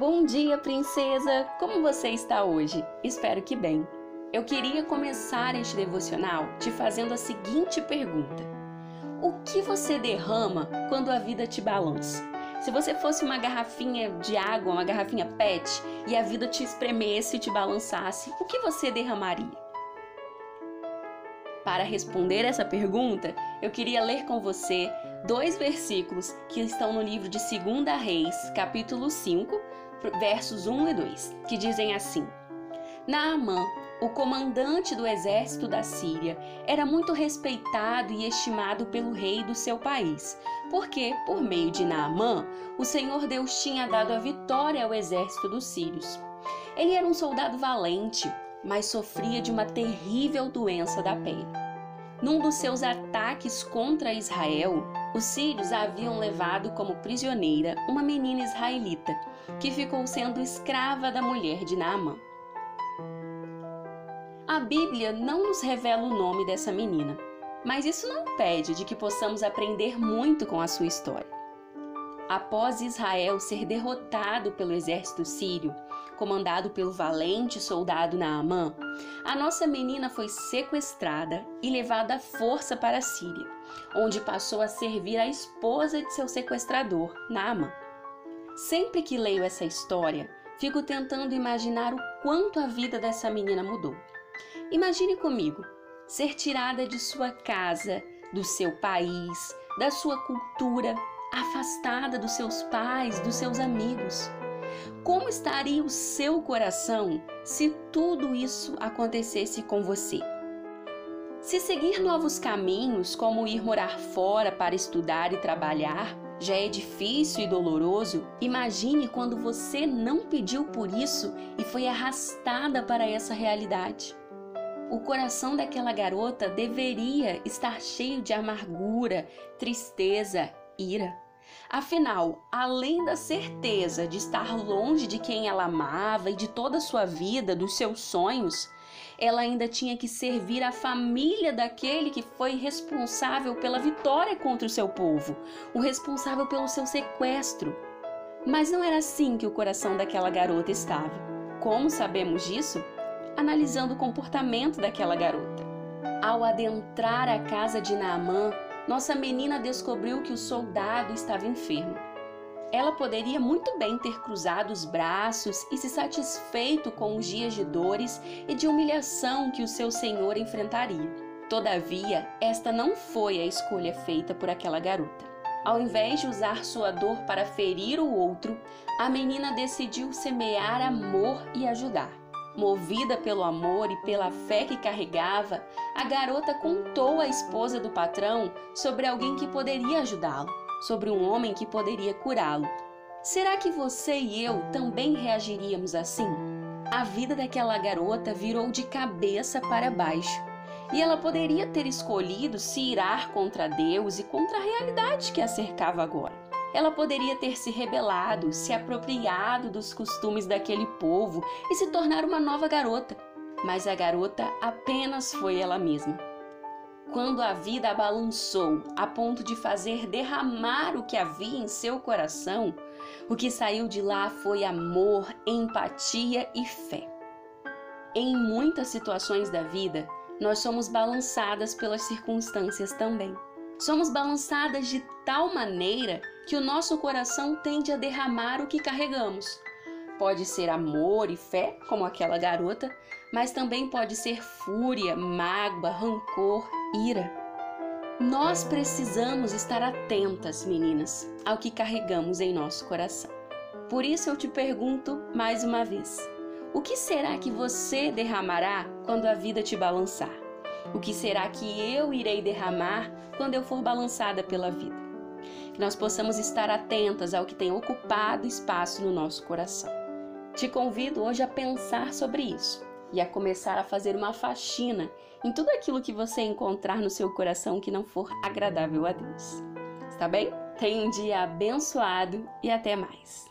Bom dia, princesa! Como você está hoje? Espero que bem. Eu queria começar este devocional te fazendo a seguinte pergunta: O que você derrama quando a vida te balança? Se você fosse uma garrafinha de água, uma garrafinha PET, e a vida te espremesse e te balançasse, o que você derramaria? Para responder essa pergunta, eu queria ler com você dois versículos que estão no livro de 2 Reis, capítulo 5, versos 1 e 2, que dizem assim: Naamã, o comandante do exército da Síria, era muito respeitado e estimado pelo rei do seu país, porque, por meio de Naamã, o Senhor Deus tinha dado a vitória ao exército dos sírios. Ele era um soldado valente, mas sofria de uma terrível doença da pele. Num dos seus ataques contra Israel, os sírios haviam levado como prisioneira uma menina israelita, que ficou sendo escrava da mulher de Naamã. A Bíblia não nos revela o nome dessa menina, mas isso não impede de que possamos aprender muito com a sua história. Após Israel ser derrotado pelo exército sírio, comandado pelo valente soldado Naamã, a nossa menina foi sequestrada e levada à força para a Síria, onde passou a servir a esposa de seu sequestrador, Naamã. Sempre que leio essa história, fico tentando imaginar o quanto a vida dessa menina mudou. Imagine comigo ser tirada de sua casa, do seu país, da sua cultura, afastada dos seus pais, dos seus amigos. Como estaria o seu coração se tudo isso acontecesse com você? Se seguir novos caminhos, como ir morar fora para estudar e trabalhar, já é difícil e doloroso, imagine quando você não pediu por isso e foi arrastada para essa realidade. O coração daquela garota deveria estar cheio de amargura, tristeza ira. Afinal, além da certeza de estar longe de quem ela amava e de toda a sua vida, dos seus sonhos, ela ainda tinha que servir a família daquele que foi responsável pela vitória contra o seu povo, o responsável pelo seu sequestro. Mas não era assim que o coração daquela garota estava. Como sabemos disso? Analisando o comportamento daquela garota. Ao adentrar a casa de Naamã, nossa menina descobriu que o soldado estava enfermo. Ela poderia muito bem ter cruzado os braços e se satisfeito com os dias de dores e de humilhação que o seu senhor enfrentaria. Todavia, esta não foi a escolha feita por aquela garota. Ao invés de usar sua dor para ferir o outro, a menina decidiu semear amor e ajudar. Movida pelo amor e pela fé que carregava, a garota contou à esposa do patrão sobre alguém que poderia ajudá-lo, sobre um homem que poderia curá-lo. Será que você e eu também reagiríamos assim? A vida daquela garota virou de cabeça para baixo. E ela poderia ter escolhido se irar contra Deus e contra a realidade que a cercava agora. Ela poderia ter se rebelado, se apropriado dos costumes daquele povo e se tornar uma nova garota. Mas a garota apenas foi ela mesma. Quando a vida a balançou a ponto de fazer derramar o que havia em seu coração, o que saiu de lá foi amor, empatia e fé. Em muitas situações da vida, nós somos balançadas pelas circunstâncias também. Somos balançadas de tal maneira que o nosso coração tende a derramar o que carregamos. Pode ser amor e fé, como aquela garota, mas também pode ser fúria, mágoa, rancor, ira. Nós precisamos estar atentas, meninas, ao que carregamos em nosso coração. Por isso eu te pergunto mais uma vez: o que será que você derramará quando a vida te balançar? O que será que eu irei derramar quando eu for balançada pela vida? Que nós possamos estar atentas ao que tem ocupado espaço no nosso coração. Te convido hoje a pensar sobre isso e a começar a fazer uma faxina em tudo aquilo que você encontrar no seu coração que não for agradável a Deus. Está bem? Tenha um dia abençoado e até mais.